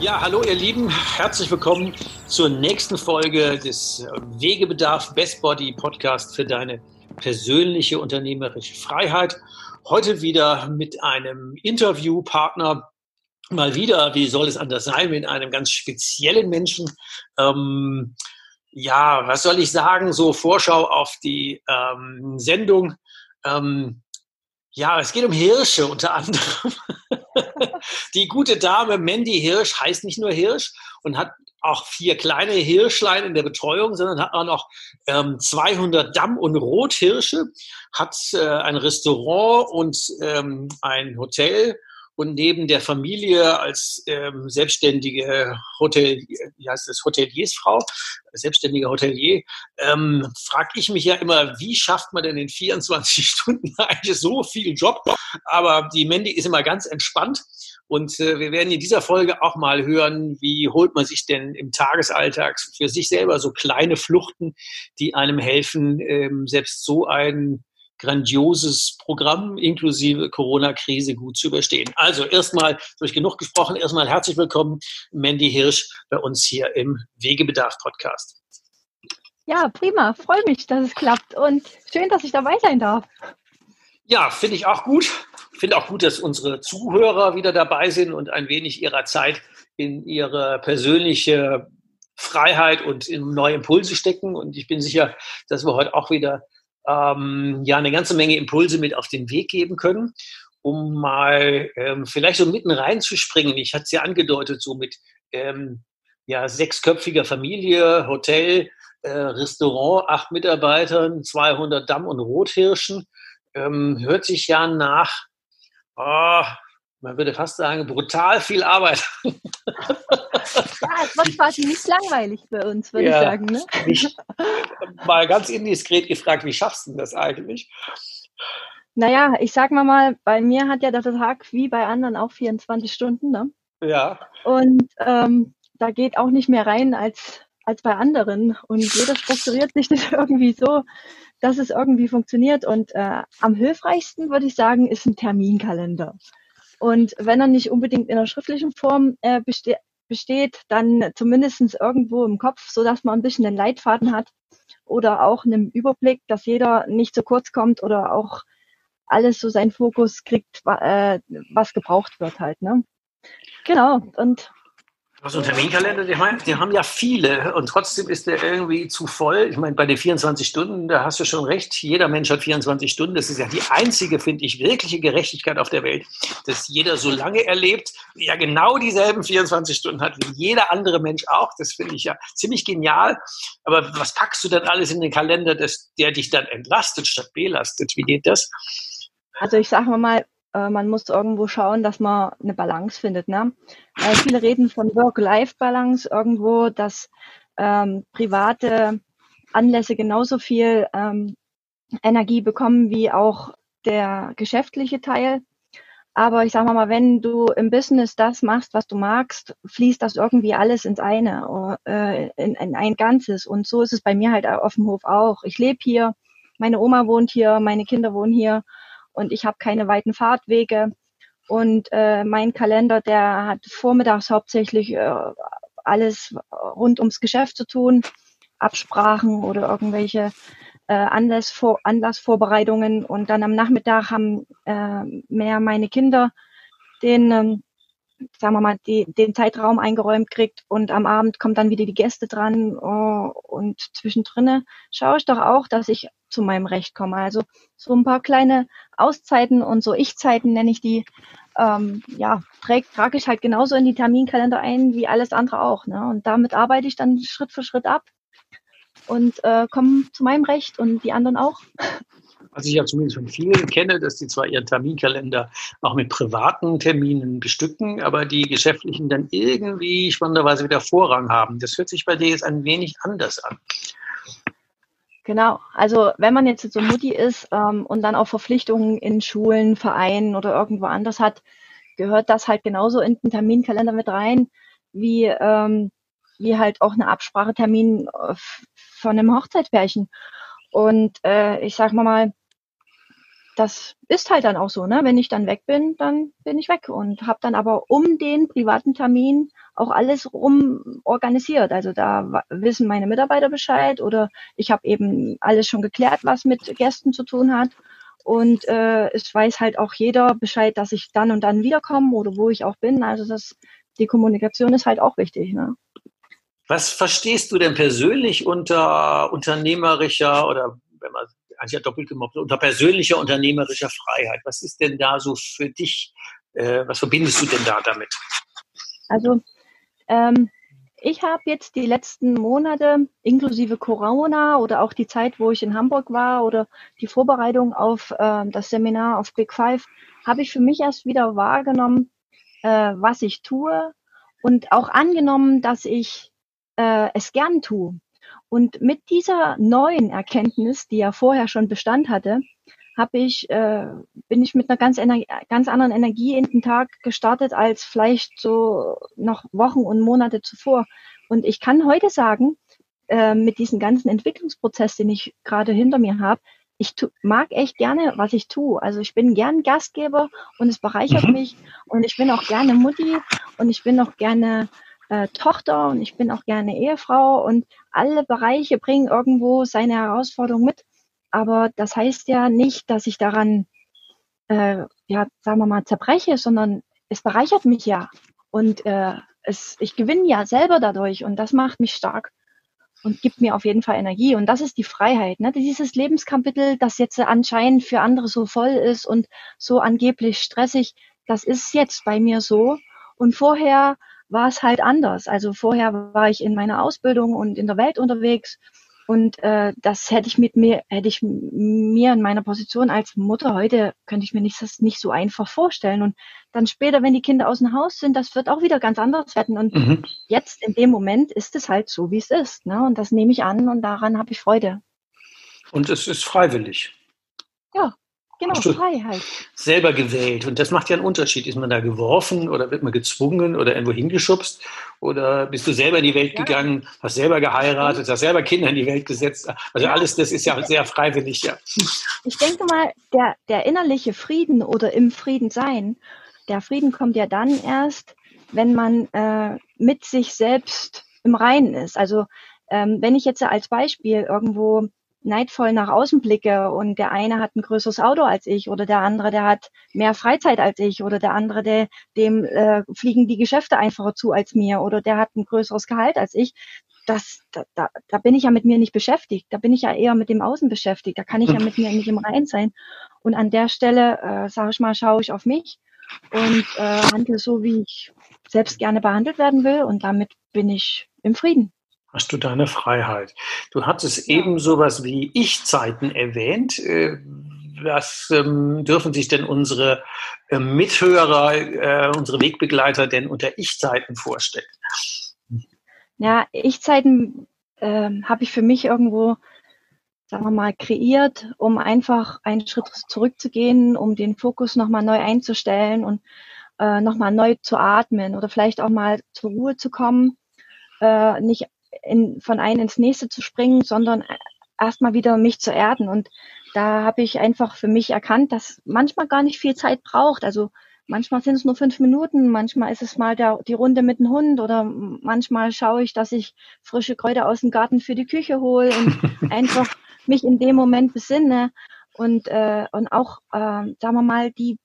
Ja, hallo ihr Lieben, herzlich willkommen zur nächsten Folge des Wegebedarf Best Body Podcast für deine persönliche unternehmerische Freiheit. Heute wieder mit einem Interviewpartner. Mal wieder, wie soll es anders sein, mit einem ganz speziellen Menschen. Ähm, ja, was soll ich sagen, so Vorschau auf die ähm, Sendung. Ähm, ja, es geht um Hirsche unter anderem. die gute Dame Mandy Hirsch heißt nicht nur Hirsch und hat auch vier kleine Hirschlein in der Betreuung, sondern hat auch noch ähm, 200 Damm- und Rothirsche, hat äh, ein Restaurant und ähm, ein Hotel und neben der Familie als ähm, selbstständige Hotel, wie heißt das, Hoteliersfrau, selbstständige Hotelier, ähm, frage ich mich ja immer, wie schafft man denn in 24 Stunden eigentlich so viel Job? Aber die Mandy ist immer ganz entspannt. Und äh, wir werden in dieser Folge auch mal hören, wie holt man sich denn im Tagesalltag für sich selber so kleine Fluchten, die einem helfen, ähm, selbst so ein grandioses Programm inklusive Corona-Krise gut zu überstehen. Also erstmal, durch genug gesprochen, erstmal herzlich willkommen, Mandy Hirsch, bei uns hier im Wegebedarf-Podcast. Ja, prima. Freue mich, dass es klappt und schön, dass ich dabei sein darf. Ja, finde ich auch gut. Finde auch gut, dass unsere Zuhörer wieder dabei sind und ein wenig ihrer Zeit in ihre persönliche Freiheit und in neue Impulse stecken. Und ich bin sicher, dass wir heute auch wieder ähm, ja eine ganze Menge Impulse mit auf den Weg geben können, um mal ähm, vielleicht so mitten reinzuspringen. Ich hatte es ja angedeutet, so mit ähm, ja, sechsköpfiger Familie, Hotel, äh, Restaurant, acht Mitarbeitern, 200 Damm- und Rothirschen. Ähm, hört sich ja nach, oh, man würde fast sagen, brutal viel Arbeit. ja, es wird quasi nicht langweilig bei uns, würde ja, ich sagen. Ne? Ich, mal ganz indiskret gefragt, wie schaffst du das eigentlich? Naja, ich sag mal mal, bei mir hat ja der Tag wie bei anderen auch 24 Stunden. Ne? Ja. Und ähm, da geht auch nicht mehr rein als, als bei anderen. Und jeder strukturiert sich das irgendwie so, dass es irgendwie funktioniert. Und äh, am hilfreichsten, würde ich sagen, ist ein Terminkalender. Und wenn er nicht unbedingt in der schriftlichen Form äh, beste besteht, dann zumindest irgendwo im Kopf, so dass man ein bisschen einen Leitfaden hat oder auch einen Überblick, dass jeder nicht zu kurz kommt oder auch alles so seinen Fokus kriegt, äh, was gebraucht wird halt. Ne? Genau. Und was ein Terminkalender, die haben, die haben ja viele und trotzdem ist der irgendwie zu voll. Ich meine, bei den 24 Stunden, da hast du schon recht, jeder Mensch hat 24 Stunden. Das ist ja die einzige, finde ich, wirkliche Gerechtigkeit auf der Welt, dass jeder so lange erlebt, ja genau dieselben 24 Stunden hat wie jeder andere Mensch auch. Das finde ich ja ziemlich genial. Aber was packst du dann alles in den Kalender, dass der dich dann entlastet statt belastet? Wie geht das? Also ich sage mal, äh, man muss irgendwo schauen, dass man eine Balance findet. Ne? Äh, viele reden von Work-Life-Balance irgendwo, dass ähm, private Anlässe genauso viel ähm, Energie bekommen wie auch der geschäftliche Teil. Aber ich sage mal, wenn du im Business das machst, was du magst, fließt das irgendwie alles ins eine, äh, in, in ein Ganzes. Und so ist es bei mir halt auf dem Hof auch. Ich lebe hier, meine Oma wohnt hier, meine Kinder wohnen hier und ich habe keine weiten Fahrtwege. Und äh, mein Kalender, der hat vormittags hauptsächlich äh, alles rund ums Geschäft zu tun, Absprachen oder irgendwelche äh, Anlassvor Anlassvorbereitungen. Und dann am Nachmittag haben äh, mehr meine Kinder den, ähm, sagen wir mal, die, den Zeitraum eingeräumt kriegt und am Abend kommen dann wieder die Gäste dran. Oh, und zwischendrin schaue ich doch auch, dass ich zu meinem Recht komme. Also so ein paar kleine Auszeiten und so Ich-Zeiten nenne ich die, ähm, ja, trage trag ich halt genauso in die Terminkalender ein wie alles andere auch. Ne? Und damit arbeite ich dann Schritt für Schritt ab und äh, komme zu meinem Recht und die anderen auch. Was ich ja zumindest von vielen kenne, dass die zwar ihren Terminkalender auch mit privaten Terminen bestücken, aber die geschäftlichen dann irgendwie spannenderweise wieder Vorrang haben. Das hört sich bei dir jetzt ein wenig anders an. Genau, also wenn man jetzt so Mutti ist ähm, und dann auch Verpflichtungen in Schulen, Vereinen oder irgendwo anders hat, gehört das halt genauso in den Terminkalender mit rein, wie, ähm, wie halt auch eine Absprachetermin äh, von einem Hochzeitspärchen. Und äh, ich sag mal mal, das ist halt dann auch so, ne? Wenn ich dann weg bin, dann bin ich weg und habe dann aber um den privaten Termin auch alles rum organisiert. Also da wissen meine Mitarbeiter Bescheid oder ich habe eben alles schon geklärt, was mit Gästen zu tun hat. Und äh, es weiß halt auch jeder Bescheid, dass ich dann und dann wiederkomme oder wo ich auch bin. Also das, die Kommunikation ist halt auch wichtig. Ne? Was verstehst du denn persönlich unter unternehmerischer oder wenn man eigentlich ja doppelt gemobbt, unter persönlicher unternehmerischer Freiheit. Was ist denn da so für dich, äh, was verbindest du denn da damit? Also ähm, ich habe jetzt die letzten Monate inklusive Corona oder auch die Zeit, wo ich in Hamburg war oder die Vorbereitung auf äh, das Seminar auf Big Five, habe ich für mich erst wieder wahrgenommen, äh, was ich tue und auch angenommen, dass ich äh, es gern tue. Und mit dieser neuen Erkenntnis, die ja vorher schon Bestand hatte, habe ich, äh, bin ich mit einer ganz, ganz anderen Energie in den Tag gestartet als vielleicht so noch Wochen und Monate zuvor. Und ich kann heute sagen, äh, mit diesem ganzen Entwicklungsprozess, den ich gerade hinter mir habe, ich tu, mag echt gerne, was ich tue. Also ich bin gern Gastgeber und es bereichert mhm. mich und ich bin auch gerne Mutti und ich bin auch gerne äh, Tochter und ich bin auch gerne Ehefrau und alle Bereiche bringen irgendwo seine Herausforderung mit. Aber das heißt ja nicht, dass ich daran, äh, ja, sagen wir mal, zerbreche, sondern es bereichert mich ja. Und äh, es, ich gewinne ja selber dadurch und das macht mich stark und gibt mir auf jeden Fall Energie. Und das ist die Freiheit. Ne? Dieses Lebenskapitel, das jetzt anscheinend für andere so voll ist und so angeblich stressig, das ist jetzt bei mir so. Und vorher war es halt anders. Also vorher war ich in meiner Ausbildung und in der Welt unterwegs und äh, das hätte ich mit mir, hätte ich mir in meiner Position als Mutter heute, könnte ich mir nicht, das nicht so einfach vorstellen. Und dann später, wenn die Kinder aus dem Haus sind, das wird auch wieder ganz anders werden. Und mhm. jetzt in dem Moment ist es halt so, wie es ist. Ne? Und das nehme ich an und daran habe ich Freude. Und es ist freiwillig. Ja, Genau, Freiheit. Selber gewählt. Und das macht ja einen Unterschied. Ist man da geworfen oder wird man gezwungen oder irgendwo hingeschubst? Oder bist du selber in die Welt ja. gegangen, hast selber geheiratet, hast selber Kinder in die Welt gesetzt? Also ja. alles, das ist ja sehr freiwillig, ja. Ich denke mal, der, der innerliche Frieden oder im Frieden sein, der Frieden kommt ja dann erst, wenn man äh, mit sich selbst im Reinen ist. Also ähm, wenn ich jetzt als Beispiel irgendwo neidvoll nach außen blicke und der eine hat ein größeres Auto als ich oder der andere, der hat mehr Freizeit als ich oder der andere, der, dem äh, fliegen die Geschäfte einfacher zu als mir oder der hat ein größeres Gehalt als ich. Das, da, da, da bin ich ja mit mir nicht beschäftigt. Da bin ich ja eher mit dem Außen beschäftigt. Da kann ich ja mit mir nicht im Rein sein. Und an der Stelle, äh, sage ich mal, schaue ich auf mich und äh, handle so, wie ich selbst gerne behandelt werden will. Und damit bin ich im Frieden hast du deine Freiheit. Du hattest ja. eben sowas wie Ich-Zeiten erwähnt. Äh, was ähm, dürfen sich denn unsere äh, Mithörer, äh, unsere Wegbegleiter denn unter Ich-Zeiten vorstellen? Ja, Ich-Zeiten äh, habe ich für mich irgendwo, sagen wir mal, kreiert, um einfach einen Schritt zurückzugehen, um den Fokus nochmal neu einzustellen und äh, nochmal neu zu atmen oder vielleicht auch mal zur Ruhe zu kommen, äh, nicht in, von einem ins nächste zu springen, sondern erstmal wieder mich zu erden. Und da habe ich einfach für mich erkannt, dass manchmal gar nicht viel Zeit braucht. Also manchmal sind es nur fünf Minuten, manchmal ist es mal der, die Runde mit dem Hund oder manchmal schaue ich, dass ich frische Kräuter aus dem Garten für die Küche hole und einfach mich in dem Moment besinne und, äh, und auch, äh, sagen wir mal, die,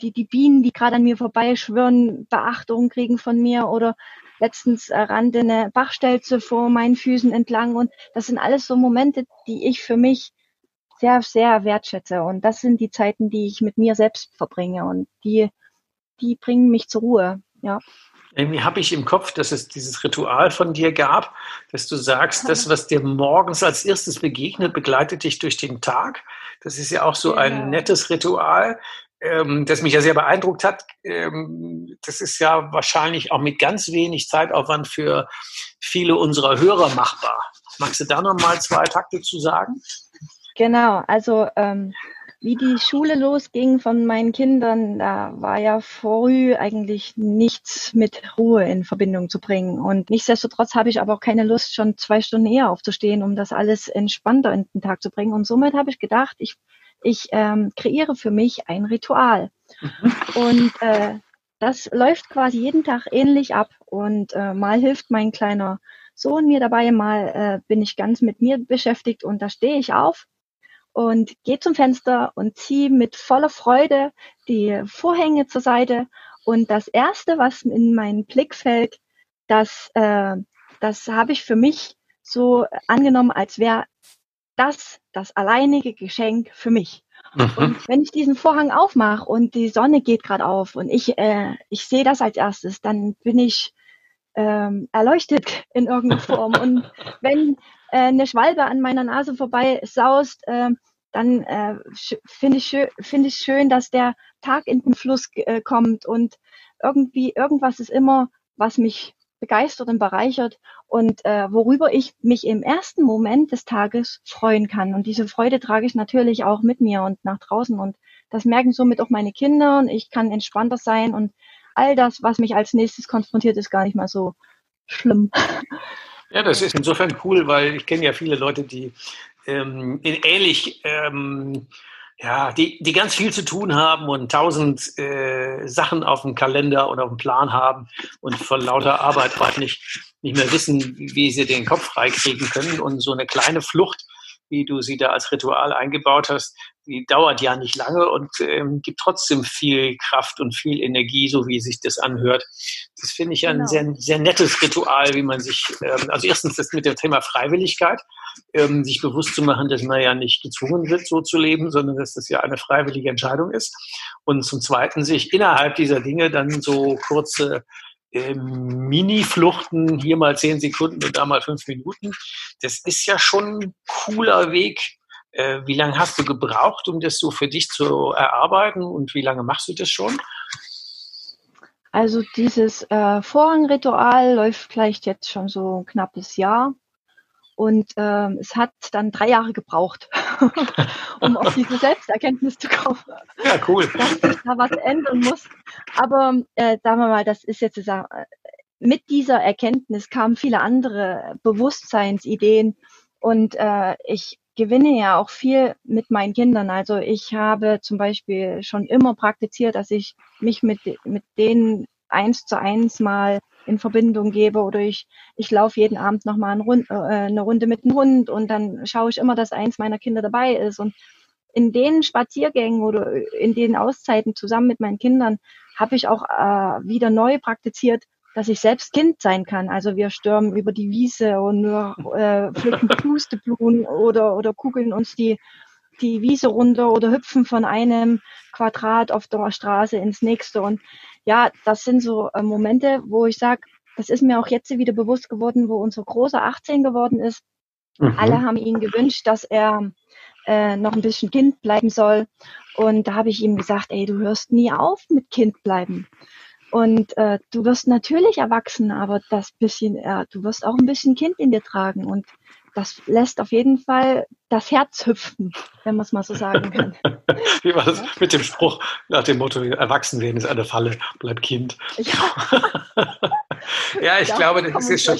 die, die Bienen, die gerade an mir vorbeischwirren, Beachtung kriegen von mir oder letztens äh, rannte eine Bachstelze vor meinen Füßen entlang und das sind alles so Momente, die ich für mich sehr, sehr wertschätze. Und das sind die Zeiten, die ich mit mir selbst verbringe und die, die bringen mich zur Ruhe. Ja. Irgendwie habe ich im Kopf, dass es dieses Ritual von dir gab, dass du sagst, das, was dir morgens als erstes begegnet, begleitet dich durch den Tag. Das ist ja auch so ein nettes Ritual, ähm, das mich ja sehr beeindruckt hat. Ähm, das ist ja wahrscheinlich auch mit ganz wenig Zeitaufwand für viele unserer Hörer machbar. Magst du da noch mal zwei Takte zu sagen? Genau, also ähm, wie die Schule losging von meinen Kindern, da war ja früh eigentlich nichts mit Ruhe in Verbindung zu bringen. Und nichtsdestotrotz habe ich aber auch keine Lust, schon zwei Stunden eher aufzustehen, um das alles entspannter in den Tag zu bringen. Und somit habe ich gedacht, ich, ich ähm, kreiere für mich ein Ritual. Mhm. Und äh, das läuft quasi jeden Tag ähnlich ab. Und äh, mal hilft mein kleiner Sohn mir dabei, mal äh, bin ich ganz mit mir beschäftigt und da stehe ich auf und gehe zum Fenster und ziehe mit voller Freude die Vorhänge zur Seite. Und das Erste, was in meinen Blick fällt, das, äh, das habe ich für mich so angenommen, als wäre das das alleinige Geschenk für mich. Mhm. Und wenn ich diesen Vorhang aufmache und die Sonne geht gerade auf und ich, äh, ich sehe das als erstes, dann bin ich ähm, erleuchtet in irgendeiner Form. Und wenn äh, eine Schwalbe an meiner Nase vorbei saust, äh, dann äh, finde ich, schön, finde ich schön, dass der Tag in den Fluss äh, kommt und irgendwie irgendwas ist immer, was mich begeistert und bereichert und äh, worüber ich mich im ersten Moment des Tages freuen kann. Und diese Freude trage ich natürlich auch mit mir und nach draußen und das merken somit auch meine Kinder und ich kann entspannter sein und all das, was mich als nächstes konfrontiert, ist gar nicht mal so schlimm. Ja, das ist insofern cool, weil ich kenne ja viele Leute, die ähm, ähnlich, ähm, ja, die, die ganz viel zu tun haben und tausend äh, Sachen auf dem Kalender oder auf dem Plan haben und von lauter Arbeit nicht, nicht mehr wissen, wie sie den Kopf freikriegen können. Und so eine kleine Flucht wie du sie da als Ritual eingebaut hast, die dauert ja nicht lange und ähm, gibt trotzdem viel Kraft und viel Energie, so wie sich das anhört. Das finde ich ein genau. sehr, sehr nettes Ritual, wie man sich, ähm, also erstens das mit dem Thema Freiwilligkeit, ähm, sich bewusst zu machen, dass man ja nicht gezwungen wird, so zu leben, sondern dass das ja eine freiwillige Entscheidung ist. Und zum Zweiten sich innerhalb dieser Dinge dann so kurze äh, Mini-Fluchten, hier mal zehn Sekunden und da mal fünf Minuten. Das ist ja schon ein cooler Weg. Äh, wie lange hast du gebraucht, um das so für dich zu erarbeiten und wie lange machst du das schon? Also dieses äh, Vorhangritual läuft vielleicht jetzt schon so ein knappes Jahr. Und ähm, es hat dann drei Jahre gebraucht, um auf diese Selbsterkenntnis zu kommen. Ja, cool. Dass sich da was ändern muss. Aber äh, sagen wir mal, das ist jetzt äh, mit dieser Erkenntnis kamen viele andere Bewusstseinsideen und äh, ich gewinne ja auch viel mit meinen Kindern. Also ich habe zum Beispiel schon immer praktiziert, dass ich mich mit, mit denen eins zu eins mal in Verbindung gebe oder ich, ich laufe jeden Abend nochmal eine, Rund, äh, eine Runde mit dem Hund und dann schaue ich immer, dass eins meiner Kinder dabei ist. Und in den Spaziergängen oder in den Auszeiten zusammen mit meinen Kindern habe ich auch äh, wieder neu praktiziert, dass ich selbst Kind sein kann. Also wir stürmen über die Wiese und wir äh, pflücken Pusteblumen oder, oder kugeln uns die, die Wiese runter oder hüpfen von einem Quadrat auf der Straße ins nächste. Und ja, das sind so äh, Momente, wo ich sage, das ist mir auch jetzt wieder bewusst geworden, wo unser Großer 18 geworden ist. Mhm. Alle haben ihn gewünscht, dass er äh, noch ein bisschen Kind bleiben soll. Und da habe ich ihm gesagt, ey, du hörst nie auf mit Kind bleiben. Und äh, du wirst natürlich erwachsen, aber das bisschen, äh, du wirst auch ein bisschen Kind in dir tragen. Und das lässt auf jeden Fall das Herz hüpfen, wenn man es mal so sagen kann. Wie war das ja? mit dem Spruch nach dem Motto, erwachsen werden ist eine Falle, bleib Kind. Ja, ja ich ja, glaube, das ist schon,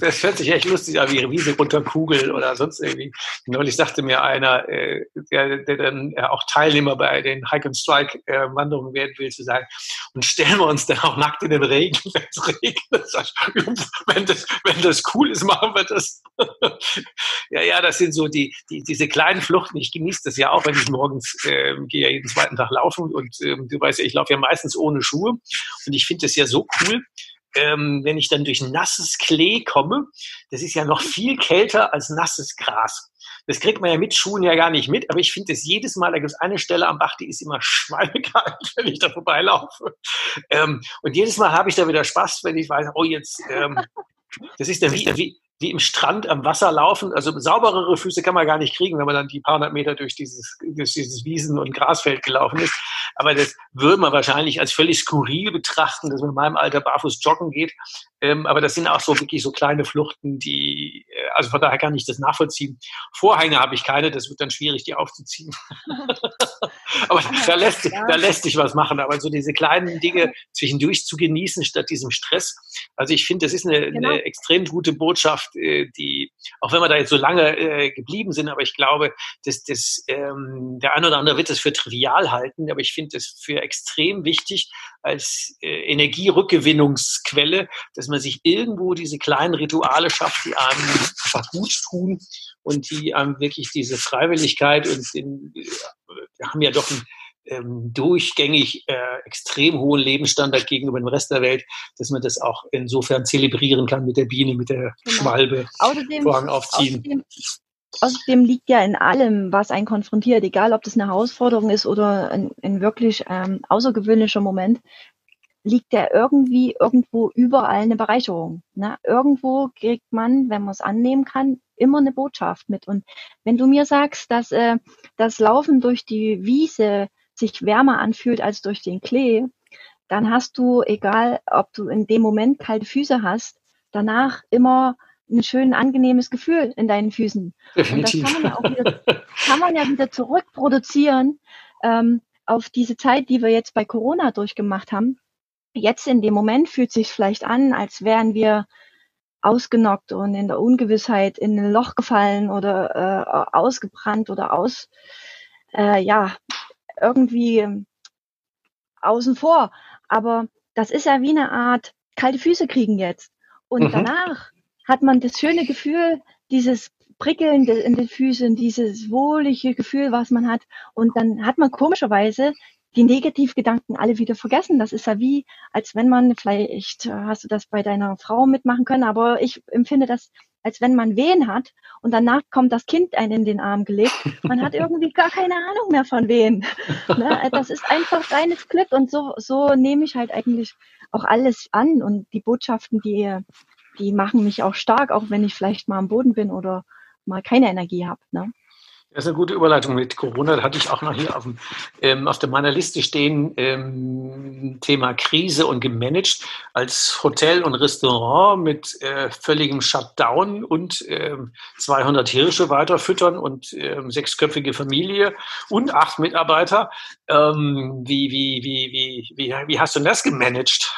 das hört sich echt lustig an, wie Wiese unter Kugel oder sonst irgendwie. Neulich sagte mir einer, äh, der, der dann äh, auch Teilnehmer bei den Hike and Strike äh, Wanderungen werden will, zu sagen, und stellen wir uns dann auch nackt in den Regen, wenn es regnet. wenn, das, wenn das cool ist, machen wir das. ja, ja, das sind so die, die, diese kleinen Fluchten. Ich genieße das ja auch, wenn ich morgens äh, gehe ja jeden zweiten Tag laufen und ähm, du weißt ja, ich laufe ja meistens ohne Schuhe und ich finde das ja so cool, ähm, wenn ich dann durch nasses Klee komme, das ist ja noch viel kälter als nasses Gras. Das kriegt man ja mit Schuhen ja gar nicht mit, aber ich finde es jedes Mal, da gibt es eine Stelle am Bach, die ist immer schweinekalt, wenn ich da vorbeilaufe. Ähm, und jedes Mal habe ich da wieder Spaß, wenn ich weiß, oh jetzt, ähm, das ist dann wie, wie, wie im Strand am Wasser laufen. Also sauberere Füße kann man gar nicht kriegen, wenn man dann die paar hundert Meter durch dieses, durch dieses Wiesen- und Grasfeld gelaufen ist. Aber das würde man wahrscheinlich als völlig skurril betrachten, dass man in meinem Alter barfuß joggen geht. Ähm, aber das sind auch so wirklich so kleine Fluchten, die, also von daher kann ich das nachvollziehen. Vorhänge habe ich keine, das wird dann schwierig, die aufzuziehen. aber da lässt, da lässt sich was machen. Aber so diese kleinen Dinge zwischendurch zu genießen, statt diesem Stress. Also ich finde, das ist eine, genau. eine extrem gute Botschaft, äh, die, auch wenn wir da jetzt so lange äh, geblieben sind, aber ich glaube, dass das, ähm, der eine oder andere wird das für trivial halten, aber ich finde, es für extrem wichtig als äh, Energierückgewinnungsquelle, dass man sich irgendwo diese kleinen Rituale schafft, die einem einfach gut tun und die einem wirklich diese Freiwilligkeit und den, äh, haben ja doch einen ähm, durchgängig äh, extrem hohen Lebensstandard gegenüber dem Rest der Welt, dass man das auch insofern zelebrieren kann mit der Biene, mit der genau. Schwalbe, außerdem, Vorhang aufziehen. Außerdem Außerdem liegt ja in allem, was einen konfrontiert, egal ob das eine Herausforderung ist oder ein, ein wirklich ähm, außergewöhnlicher Moment, liegt ja irgendwie irgendwo überall eine Bereicherung. Ne? Irgendwo kriegt man, wenn man es annehmen kann, immer eine Botschaft mit. Und wenn du mir sagst, dass äh, das Laufen durch die Wiese sich wärmer anfühlt als durch den Klee, dann hast du, egal ob du in dem Moment kalte Füße hast, danach immer ein schön angenehmes Gefühl in deinen Füßen. Definitiv. Und das kann man ja auch wieder, kann man ja wieder zurückproduzieren ähm, auf diese Zeit, die wir jetzt bei Corona durchgemacht haben. Jetzt in dem Moment fühlt sich vielleicht an, als wären wir ausgenockt und in der Ungewissheit in ein Loch gefallen oder äh, ausgebrannt oder aus, äh, ja, irgendwie außen vor. Aber das ist ja wie eine Art kalte Füße kriegen jetzt. Und mhm. danach hat man das schöne Gefühl, dieses Prickeln in den Füßen, dieses wohlige Gefühl, was man hat. Und dann hat man komischerweise die Negativgedanken alle wieder vergessen. Das ist ja wie, als wenn man, vielleicht hast du das bei deiner Frau mitmachen können, aber ich empfinde das, als wenn man Wehen hat und danach kommt das Kind einen in den Arm gelegt. Man hat irgendwie gar keine Ahnung mehr von Wehen. Ne? Das ist einfach reines Glück und so, so nehme ich halt eigentlich auch alles an und die Botschaften, die die machen mich auch stark, auch wenn ich vielleicht mal am Boden bin oder mal keine Energie habe. Ne? Das ist eine gute Überleitung mit Corona. Hatte ich auch noch hier auf, dem, ähm, auf meiner Liste stehen, ähm, Thema Krise und gemanagt als Hotel und Restaurant mit äh, völligem Shutdown und äh, 200 Hirsche weiterfüttern und äh, sechsköpfige Familie und acht Mitarbeiter. Ähm, wie, wie, wie, wie, wie, wie hast du das gemanagt?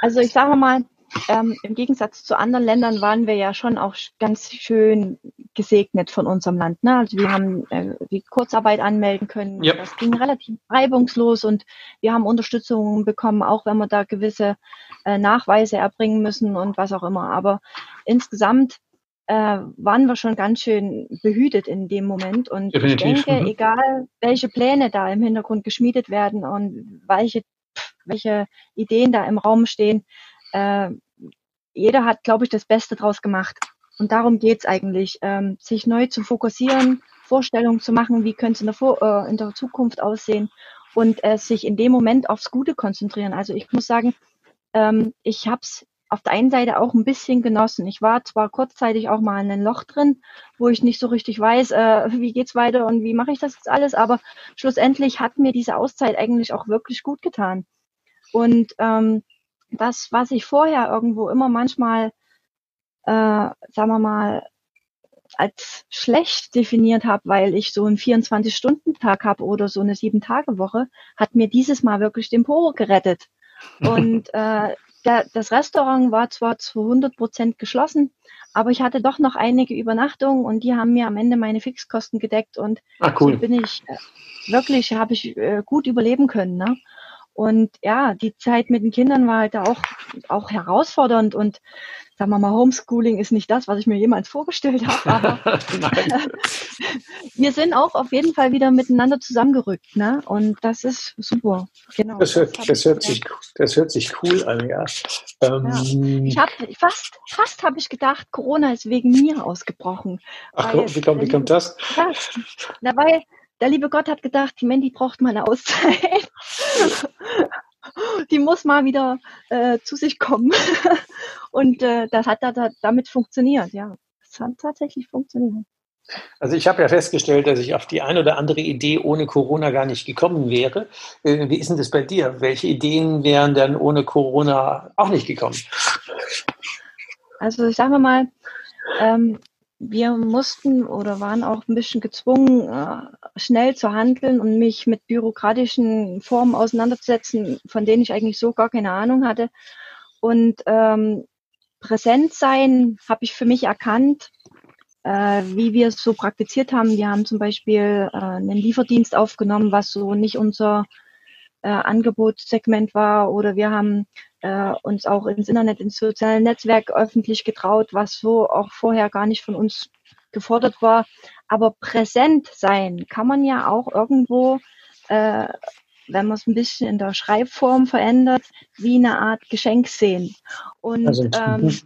Also ich sage mal, ähm, im Gegensatz zu anderen Ländern waren wir ja schon auch ganz schön gesegnet von unserem Land. Ne? Also wir haben äh, die Kurzarbeit anmelden können. Yep. Das ging relativ reibungslos und wir haben Unterstützung bekommen, auch wenn wir da gewisse äh, Nachweise erbringen müssen und was auch immer. Aber insgesamt äh, waren wir schon ganz schön behütet in dem Moment. Und Definitiv. ich denke, mhm. egal welche Pläne da im Hintergrund geschmiedet werden und welche, welche Ideen da im Raum stehen, äh, jeder hat, glaube ich, das Beste draus gemacht. Und darum geht's eigentlich, ähm, sich neu zu fokussieren, Vorstellungen zu machen, wie könnte es in äh, in der Zukunft aussehen und äh, sich in dem Moment aufs Gute konzentrieren. Also ich muss sagen, ähm, ich habe es auf der einen Seite auch ein bisschen genossen. Ich war zwar kurzzeitig auch mal in ein Loch drin, wo ich nicht so richtig weiß, äh, wie geht's weiter und wie mache ich das jetzt alles, aber schlussendlich hat mir diese Auszeit eigentlich auch wirklich gut getan. Und ähm, das, was ich vorher irgendwo immer manchmal, äh, sagen wir mal, als schlecht definiert habe, weil ich so einen 24-Stunden-Tag habe oder so eine Sieben-Tage-Woche, hat mir dieses Mal wirklich den Po gerettet. Und äh, der, das Restaurant war zwar zu 100 Prozent geschlossen, aber ich hatte doch noch einige Übernachtungen und die haben mir am Ende meine Fixkosten gedeckt und ah, cool. so bin ich äh, wirklich, habe ich äh, gut überleben können. Ne? Und ja, die Zeit mit den Kindern war halt auch, auch herausfordernd und sagen wir mal, Homeschooling ist nicht das, was ich mir jemals vorgestellt habe, aber wir sind auch auf jeden Fall wieder miteinander zusammengerückt, ne? Und das ist super. Genau. Das hört, das, das hört sich, das hört sich cool an, ja. Ähm, ja. Ich habe fast, fast habe ich gedacht, Corona ist wegen mir ausgebrochen. Ach, wie kommt, wie kommt das? das? Na, weil der liebe Gott hat gedacht, die Mandy braucht mal eine Auszeit. die muss mal wieder äh, zu sich kommen. Und äh, das hat da, damit funktioniert, ja. Das hat tatsächlich funktioniert. Also ich habe ja festgestellt, dass ich auf die eine oder andere Idee ohne Corona gar nicht gekommen wäre. Äh, wie ist denn das bei dir? Welche Ideen wären denn ohne Corona auch nicht gekommen? Also ich sage mal, ähm, wir mussten oder waren auch ein bisschen gezwungen, äh, schnell zu handeln und mich mit bürokratischen Formen auseinanderzusetzen, von denen ich eigentlich so gar keine Ahnung hatte. Und ähm, präsent sein habe ich für mich erkannt, äh, wie wir es so praktiziert haben. Wir haben zum Beispiel äh, einen Lieferdienst aufgenommen, was so nicht unser äh, Angebotssegment war, oder wir haben äh, uns auch ins Internet, ins soziale Netzwerk öffentlich getraut, was so auch vorher gar nicht von uns gefordert war. Aber präsent sein kann man ja auch irgendwo, äh, wenn man es ein bisschen in der Schreibform verändert, wie eine Art Geschenk sehen. Und also, ähm.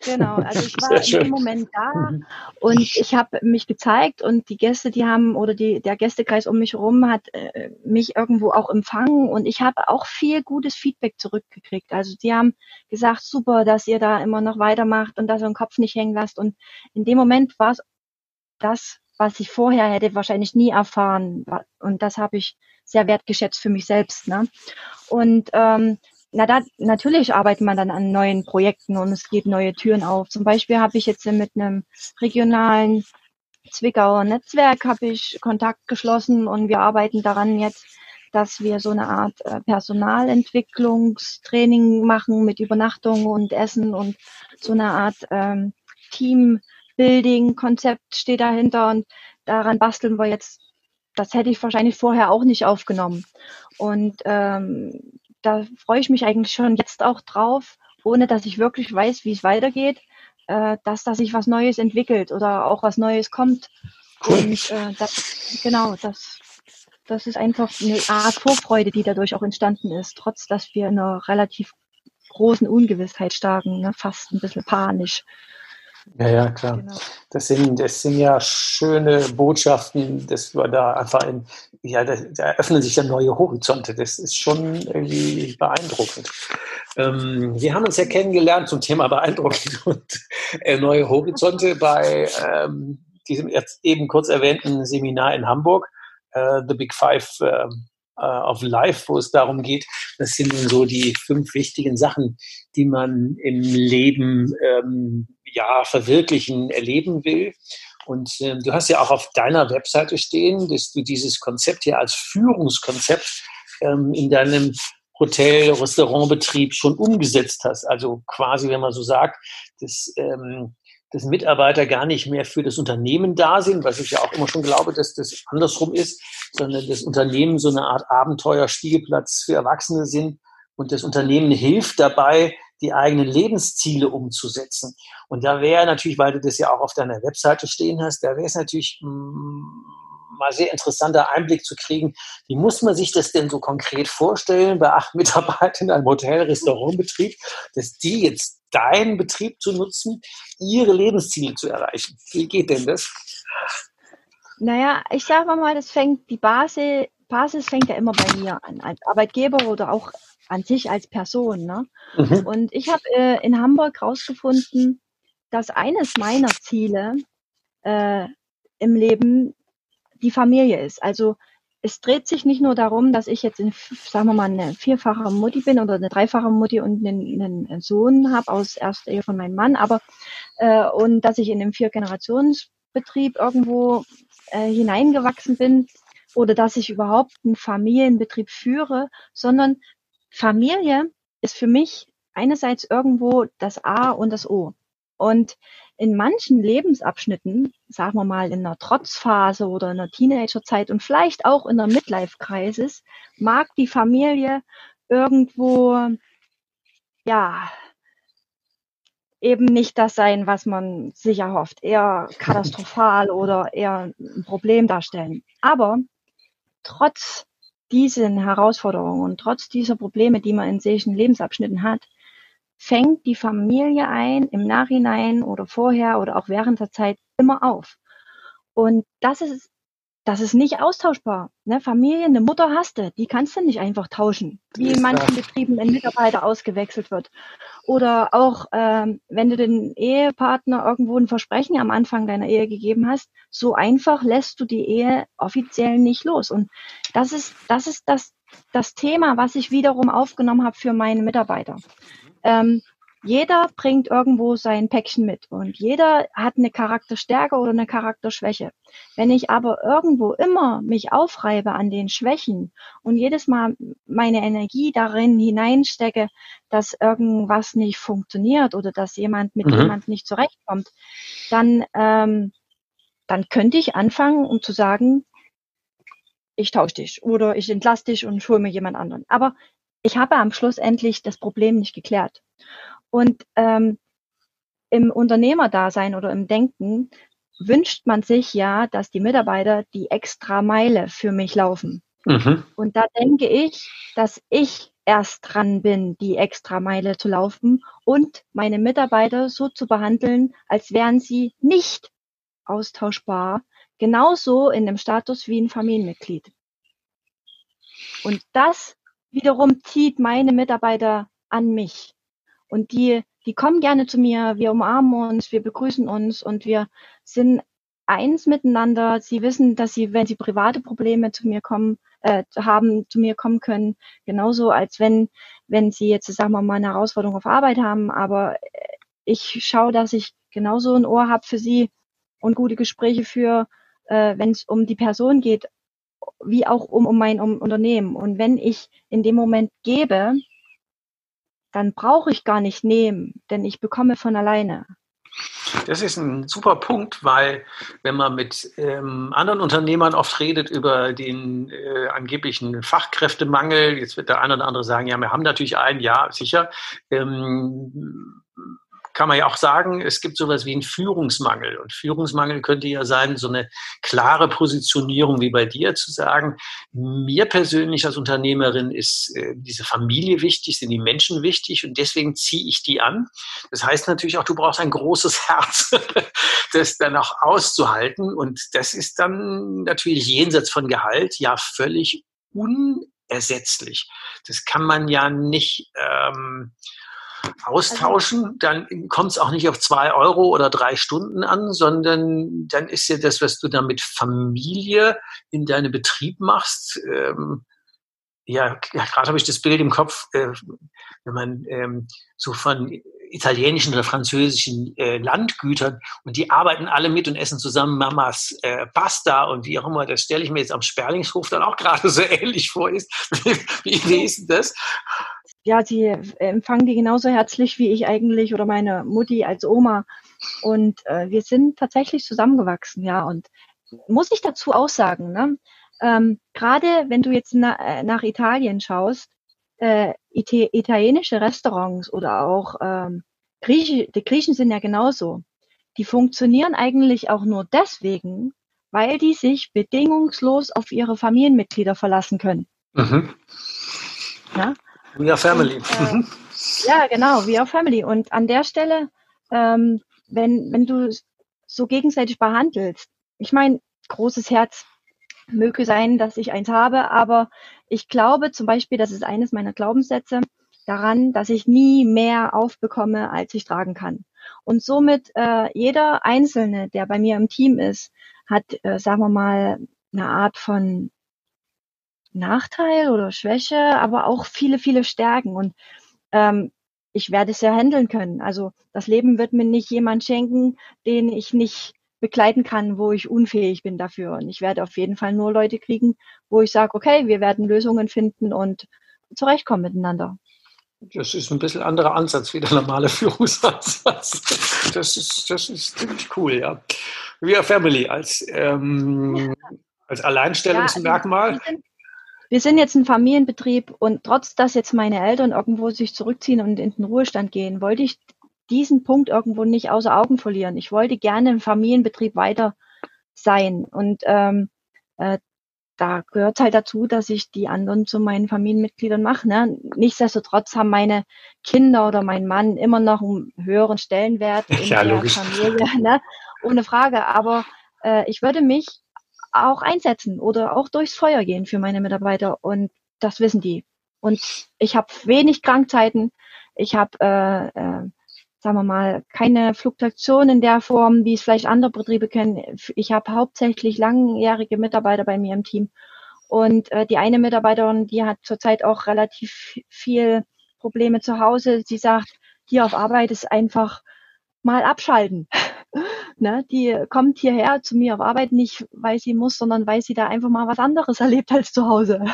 Genau, also ich war in dem Moment da mhm. und ich habe mich gezeigt und die Gäste, die haben oder die, der Gästekreis um mich herum hat äh, mich irgendwo auch empfangen und ich habe auch viel gutes Feedback zurückgekriegt. Also die haben gesagt, super, dass ihr da immer noch weitermacht und dass ihr den Kopf nicht hängen lasst. Und in dem Moment war es das, was ich vorher hätte wahrscheinlich nie erfahren. Und das habe ich sehr wertgeschätzt für mich selbst. Ne? Und ähm, na da, natürlich arbeitet man dann an neuen Projekten und es geht neue Türen auf. Zum Beispiel habe ich jetzt mit einem regionalen Zwickauer Netzwerk habe ich Kontakt geschlossen und wir arbeiten daran jetzt, dass wir so eine Art äh, Personalentwicklungstraining machen mit Übernachtung und Essen und so eine Art ähm, Teambuilding-Konzept steht dahinter und daran basteln wir jetzt. Das hätte ich wahrscheinlich vorher auch nicht aufgenommen. Und ähm, da freue ich mich eigentlich schon jetzt auch drauf, ohne dass ich wirklich weiß, wie es weitergeht, äh, dass da sich was Neues entwickelt oder auch was Neues kommt. Cool. Und äh, das, genau, das, das ist einfach eine Art Vorfreude, die dadurch auch entstanden ist, trotz dass wir in einer relativ großen Ungewissheit starken, ne, fast ein bisschen panisch. Ja, ja, klar. Genau. Das, sind, das sind ja schöne Botschaften, dass wir da einfach in, ja, da, da öffnen sich ja neue Horizonte. Das ist schon irgendwie beeindruckend. Ähm, wir haben uns ja kennengelernt zum Thema beeindruckend und äh, neue Horizonte bei ähm, diesem jetzt eben kurz erwähnten Seminar in Hamburg, äh, The Big Five äh, of Life, wo es darum geht, das sind so die fünf wichtigen Sachen, die man im Leben ähm, ja, verwirklichen, erleben will. Und ähm, du hast ja auch auf deiner Webseite stehen, dass du dieses Konzept hier als Führungskonzept ähm, in deinem Hotel, Restaurantbetrieb schon umgesetzt hast. Also quasi, wenn man so sagt, dass, ähm, dass Mitarbeiter gar nicht mehr für das Unternehmen da sind, was ich ja auch immer schon glaube, dass das andersrum ist, sondern das Unternehmen so eine Art Abenteuer-Spielplatz für Erwachsene sind und das Unternehmen hilft dabei, die eigenen Lebensziele umzusetzen. Und da wäre natürlich, weil du das ja auch auf deiner Webseite stehen hast, da wäre es natürlich mm, mal sehr interessanter Einblick zu kriegen, wie muss man sich das denn so konkret vorstellen bei acht Mitarbeitern in einem Hotel-Restaurantbetrieb, dass die jetzt deinen Betrieb zu nutzen, ihre Lebensziele zu erreichen. Wie geht denn das? Naja, ich sage mal, das fängt die Basis, Basis fängt ja immer bei mir an, als Arbeitgeber oder auch an sich als Person. Ne? Mhm. Und ich habe äh, in Hamburg herausgefunden, dass eines meiner Ziele äh, im Leben die Familie ist. Also es dreht sich nicht nur darum, dass ich jetzt, in, sagen wir mal, eine vierfache Mutti bin oder eine dreifache Mutti und einen, einen Sohn habe aus erster Ehe von meinem Mann, aber äh, und dass ich in einem Vier-Generationsbetrieb irgendwo äh, hineingewachsen bin oder dass ich überhaupt einen Familienbetrieb führe, sondern Familie ist für mich einerseits irgendwo das A und das O. Und in manchen Lebensabschnitten, sagen wir mal in einer Trotzphase oder in einer Teenagerzeit und vielleicht auch in einer Midlife-Crisis, mag die Familie irgendwo, ja, eben nicht das sein, was man sich erhofft. Eher katastrophal oder eher ein Problem darstellen. Aber trotz diesen Herausforderungen und trotz dieser Probleme, die man in solchen Lebensabschnitten hat, fängt die Familie ein im Nachhinein oder vorher oder auch während der Zeit immer auf. Und das ist, das ist nicht austauschbar. Ne? Familie, eine Mutter hast du, die kannst du nicht einfach tauschen, wie in manchen Betrieben ein Mitarbeiter ausgewechselt wird. Oder auch, ähm, wenn du den Ehepartner irgendwo ein Versprechen am Anfang deiner Ehe gegeben hast, so einfach lässt du die Ehe offiziell nicht los. Und das ist, das ist das, das Thema, was ich wiederum aufgenommen habe für meine Mitarbeiter ähm, jeder bringt irgendwo sein Päckchen mit und jeder hat eine Charakterstärke oder eine Charakterschwäche. Wenn ich aber irgendwo immer mich aufreibe an den Schwächen und jedes Mal meine Energie darin hineinstecke, dass irgendwas nicht funktioniert oder dass jemand mit mhm. jemand nicht zurechtkommt, dann, ähm, dann könnte ich anfangen, um zu sagen, ich tausche dich oder ich entlasse dich und hole mir jemand anderen. Aber ich habe am Schluss endlich das Problem nicht geklärt. Und ähm, im Unternehmerdasein oder im Denken wünscht man sich ja, dass die Mitarbeiter die extra Meile für mich laufen. Mhm. Und da denke ich, dass ich erst dran bin, die extra Meile zu laufen und meine Mitarbeiter so zu behandeln, als wären sie nicht austauschbar, genauso in dem Status wie ein Familienmitglied. Und das wiederum zieht meine Mitarbeiter an mich. Und die, die kommen gerne zu mir, wir umarmen uns, wir begrüßen uns und wir sind eins miteinander. Sie wissen, dass sie, wenn sie private Probleme zu mir kommen, äh, haben, zu mir kommen können, genauso als wenn, wenn sie jetzt, sagen wir mal, eine Herausforderung auf Arbeit haben. Aber ich schaue, dass ich genauso ein Ohr habe für sie und gute Gespräche für, äh, wenn es um die Person geht, wie auch um, um mein um Unternehmen. Und wenn ich in dem Moment gebe, dann brauche ich gar nicht nehmen, denn ich bekomme von alleine. Das ist ein super Punkt, weil wenn man mit ähm, anderen Unternehmern oft redet über den äh, angeblichen Fachkräftemangel, jetzt wird der eine oder andere sagen, ja, wir haben natürlich einen, ja, sicher. Ähm, kann man ja auch sagen, es gibt sowas wie einen Führungsmangel. Und Führungsmangel könnte ja sein, so eine klare Positionierung wie bei dir zu sagen, mir persönlich als Unternehmerin ist äh, diese Familie wichtig, sind die Menschen wichtig und deswegen ziehe ich die an. Das heißt natürlich auch, du brauchst ein großes Herz, das dann auch auszuhalten. Und das ist dann natürlich jenseits von Gehalt ja völlig unersetzlich. Das kann man ja nicht. Ähm, austauschen, dann kommt es auch nicht auf zwei Euro oder drei Stunden an, sondern dann ist ja das, was du da mit Familie in deinem Betrieb machst. Ähm, ja, gerade habe ich das Bild im Kopf, äh, wenn man ähm, so von italienischen oder französischen äh, Landgütern und die arbeiten alle mit und essen zusammen Mamas äh, Pasta und wie auch immer, das stelle ich mir jetzt am Sperlingshof dann auch gerade so ähnlich vor. Ist. wie, wie ist das? ja, sie empfangen die genauso herzlich wie ich eigentlich oder meine Mutti als Oma. Und äh, wir sind tatsächlich zusammengewachsen, ja. Und muss ich dazu auch sagen, ne? Ähm, gerade wenn du jetzt na, äh, nach Italien schaust, äh, italienische Restaurants oder auch ähm, Grieche, die Griechen sind ja genauso. Die funktionieren eigentlich auch nur deswegen, weil die sich bedingungslos auf ihre Familienmitglieder verlassen können. Mhm. Ja? We are Family. Und, äh, ja, genau, We are Family. Und an der Stelle, ähm, wenn, wenn du so gegenseitig behandelst, ich meine, großes Herz möge sein, dass ich eins habe, aber ich glaube zum Beispiel, das ist eines meiner Glaubenssätze, daran, dass ich nie mehr aufbekomme, als ich tragen kann. Und somit äh, jeder Einzelne, der bei mir im Team ist, hat, äh, sagen wir mal, eine Art von Nachteil oder Schwäche, aber auch viele, viele Stärken. Und ähm, ich werde es ja handeln können. Also das Leben wird mir nicht jemand schenken, den ich nicht begleiten kann, wo ich unfähig bin dafür. Und ich werde auf jeden Fall nur Leute kriegen, wo ich sage, okay, wir werden Lösungen finden und zurechtkommen miteinander. Das ist ein bisschen anderer Ansatz wie der normale Führungsansatz. Das ist, das ist ziemlich cool, ja. We are Family als, ähm, als Alleinstellungsmerkmal. Ja, wir, sind, wir sind jetzt ein Familienbetrieb und trotz, dass jetzt meine Eltern irgendwo sich zurückziehen und in den Ruhestand gehen, wollte ich diesen Punkt irgendwo nicht außer Augen verlieren. Ich wollte gerne im Familienbetrieb weiter sein. Und ähm, äh, da gehört halt dazu, dass ich die anderen zu meinen Familienmitgliedern mache. Ne? Nichtsdestotrotz haben meine Kinder oder mein Mann immer noch einen höheren Stellenwert in ja, der logisch. Familie, ne? ohne Frage. Aber äh, ich würde mich auch einsetzen oder auch durchs Feuer gehen für meine Mitarbeiter und das wissen die. Und ich habe wenig Krankzeiten. Ich habe äh, äh, sagen wir mal, keine Fluktuation in der Form, wie es vielleicht andere Betriebe kennen. Ich habe hauptsächlich langjährige Mitarbeiter bei mir im Team. Und äh, die eine Mitarbeiterin, die hat zurzeit auch relativ viel Probleme zu Hause. Sie sagt, hier auf Arbeit ist einfach mal abschalten. ne? Die kommt hierher zu mir auf Arbeit nicht, weil sie muss, sondern weil sie da einfach mal was anderes erlebt als zu Hause.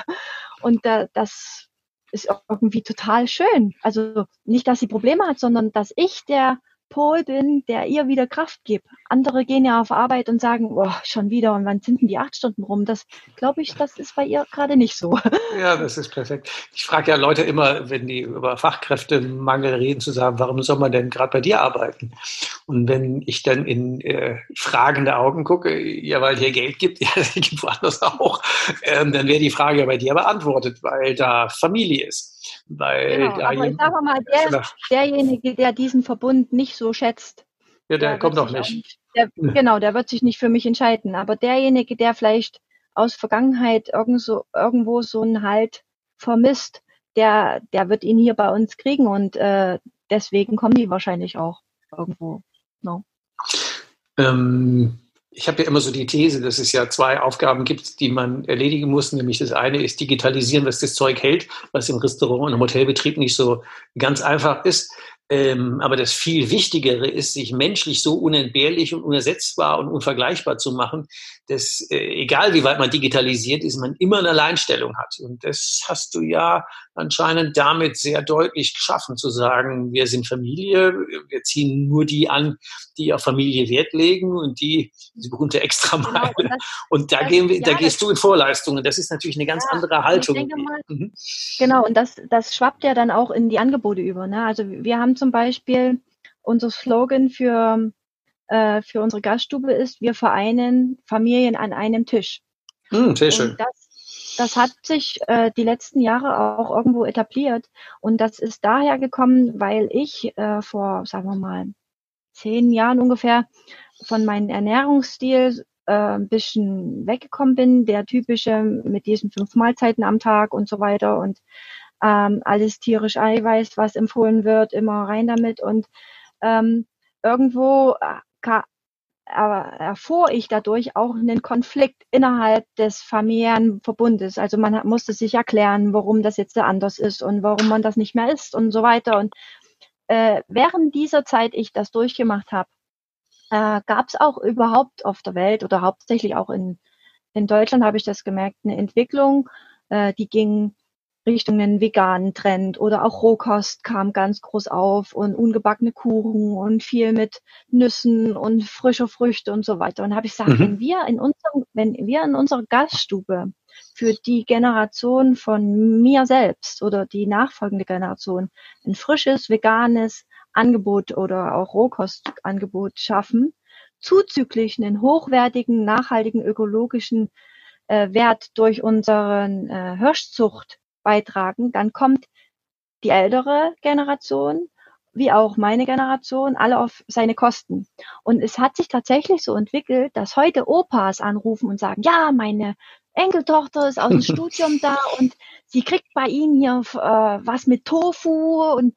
Und äh, das ist irgendwie total schön. Also nicht, dass sie Probleme hat, sondern dass ich der Pol bin, der ihr wieder Kraft gibt. Andere gehen ja auf Arbeit und sagen, oh, schon wieder und wann sind denn die acht Stunden rum? Das glaube ich, das ist bei ihr gerade nicht so. Ja, das ist perfekt. Ich frage ja Leute immer, wenn die über Fachkräftemangel reden, zu sagen, warum soll man denn gerade bei dir arbeiten? Und wenn ich dann in äh, fragende Augen gucke, ja, weil hier Geld gibt, ja, das gibt woanders auch, ähm, dann wäre die Frage bei dir beantwortet, weil da Familie ist. Weil genau, da aber ich sage mal, der, derjenige, der diesen Verbund nicht so schätzt, ja, der, der kommt doch nicht. nicht der, genau, der wird sich nicht für mich entscheiden. Aber derjenige, der vielleicht aus Vergangenheit irgendwo, irgendwo so einen Halt vermisst, der, der wird ihn hier bei uns kriegen und äh, deswegen kommen die wahrscheinlich auch irgendwo. No. Ähm, ich habe ja immer so die These, dass es ja zwei Aufgaben gibt, die man erledigen muss. Nämlich das eine ist digitalisieren, was das Zeug hält, was im Restaurant und im Hotelbetrieb nicht so ganz einfach ist. Ähm, aber das viel Wichtigere ist, sich menschlich so unentbehrlich und unersetzbar und unvergleichbar zu machen, dass äh, egal wie weit man digitalisiert ist, man immer eine Alleinstellung hat. Und das hast du ja anscheinend damit sehr deutlich geschaffen, zu sagen, wir sind Familie, wir ziehen nur die an, die auf Familie Wert legen und die, diese berühmte Extrameile. Genau, und, und da, gehen wir, ja, da gehst du in Vorleistungen. Das ist natürlich eine ganz ja, andere Haltung. Mal, mhm. Genau, und das, das schwappt ja dann auch in die Angebote über. Ne? Also wir haben zum Beispiel unser Slogan für, äh, für unsere Gaststube ist, wir vereinen Familien an einem Tisch. Mhm, sehr schön. Das, das hat sich äh, die letzten Jahre auch irgendwo etabliert. Und das ist daher gekommen, weil ich äh, vor, sagen wir mal, zehn Jahren ungefähr von meinem Ernährungsstil äh, ein bisschen weggekommen bin, der typische mit diesen fünf Mahlzeiten am Tag und so weiter und ähm, alles tierisch Eiweiß, was empfohlen wird, immer rein damit und ähm, irgendwo äh, erfuhr ich dadurch auch einen Konflikt innerhalb des familiären Verbundes. Also man musste sich erklären, warum das jetzt anders ist und warum man das nicht mehr ist und so weiter. Und äh, während dieser Zeit ich das durchgemacht habe, äh, gab es auch überhaupt auf der Welt oder hauptsächlich auch in, in Deutschland habe ich das gemerkt, eine Entwicklung, äh, die ging Richtung einen veganen Trend oder auch Rohkost kam ganz groß auf und ungebackene Kuchen und viel mit Nüssen und frische Früchte und so weiter. Und habe ich gesagt, mhm. wenn wir in unserem, wenn wir in unserer Gaststube für die Generation von mir selbst oder die nachfolgende Generation ein frisches, veganes Angebot oder auch Rohkostangebot schaffen, zuzüglich einen hochwertigen, nachhaltigen, ökologischen äh, Wert durch unseren äh, Hirschzucht beitragen, dann kommt die ältere Generation wie auch meine Generation, alle auf seine Kosten. Und es hat sich tatsächlich so entwickelt, dass heute Opas anrufen und sagen, ja, meine Enkeltochter ist aus dem Studium da und sie kriegt bei Ihnen hier äh, was mit Tofu und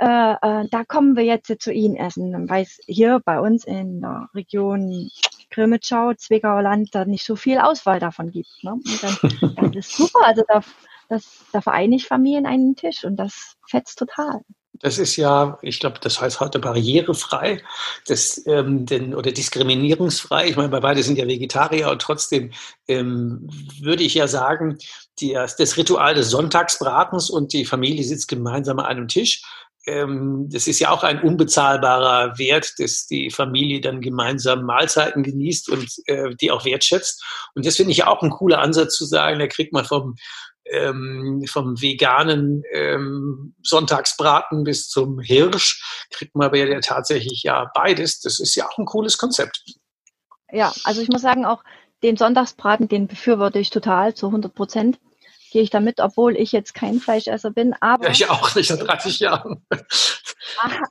äh, äh, da kommen wir jetzt zu Ihnen essen, weil es hier bei uns in der Region Grimmitschau, Zwickauer Land, da nicht so viel Auswahl davon gibt. Ne? Und dann, das ist super. Also da das, da vereine ich Familien einen Tisch und das fetzt total. Das ist ja, ich glaube, das heißt heute barrierefrei das, ähm, denn, oder diskriminierungsfrei. Ich meine, bei beide sind ja Vegetarier und trotzdem ähm, würde ich ja sagen, die, das Ritual des Sonntagsbratens und die Familie sitzt gemeinsam an einem Tisch. Ähm, das ist ja auch ein unbezahlbarer Wert, dass die Familie dann gemeinsam Mahlzeiten genießt und äh, die auch wertschätzt. Und das finde ich auch ein cooler Ansatz zu sagen, da kriegt man vom ähm, vom veganen ähm, Sonntagsbraten bis zum Hirsch kriegt man aber ja tatsächlich ja beides. Das ist ja auch ein cooles Konzept. Ja, also ich muss sagen, auch den Sonntagsbraten, den befürworte ich total zu 100 Prozent gehe ich damit, obwohl ich jetzt kein Fleischesser bin. Aber ja, ich auch nicht, seit 30 Jahren.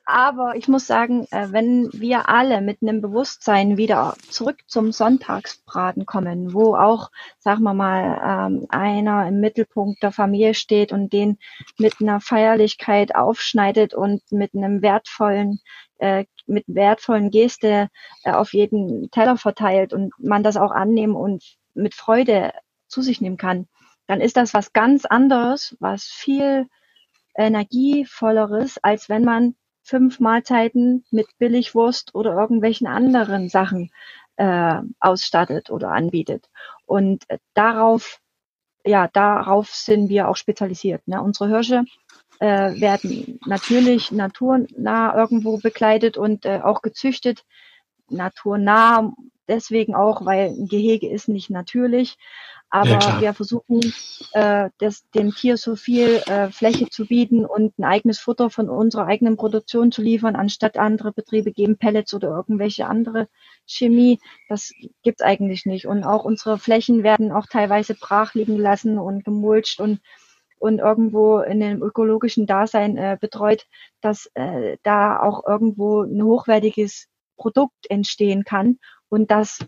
Aber ich muss sagen, äh, wenn wir alle mit einem Bewusstsein wieder zurück zum Sonntagsbraten kommen, wo auch, sagen wir mal, ähm, einer im Mittelpunkt der Familie steht und den mit einer Feierlichkeit aufschneidet und mit einem wertvollen äh, mit wertvollen Geste äh, auf jeden Teller verteilt und man das auch annehmen und mit Freude zu sich nehmen kann, dann ist das was ganz anderes, was viel energievolleres, als wenn man fünf Mahlzeiten mit Billigwurst oder irgendwelchen anderen Sachen äh, ausstattet oder anbietet. Und äh, darauf, ja, darauf sind wir auch spezialisiert. Ne? Unsere Hirsche äh, werden natürlich naturnah irgendwo bekleidet und äh, auch gezüchtet. Naturnah deswegen auch, weil ein Gehege ist nicht natürlich. Aber ja, wir versuchen, äh, das, dem Tier so viel äh, Fläche zu bieten und ein eigenes Futter von unserer eigenen Produktion zu liefern, anstatt andere Betriebe geben Pellets oder irgendwelche andere Chemie. Das gibt's eigentlich nicht. Und auch unsere Flächen werden auch teilweise brach liegen lassen und gemulcht und und irgendwo in dem ökologischen Dasein äh, betreut, dass äh, da auch irgendwo ein hochwertiges Produkt entstehen kann. Und das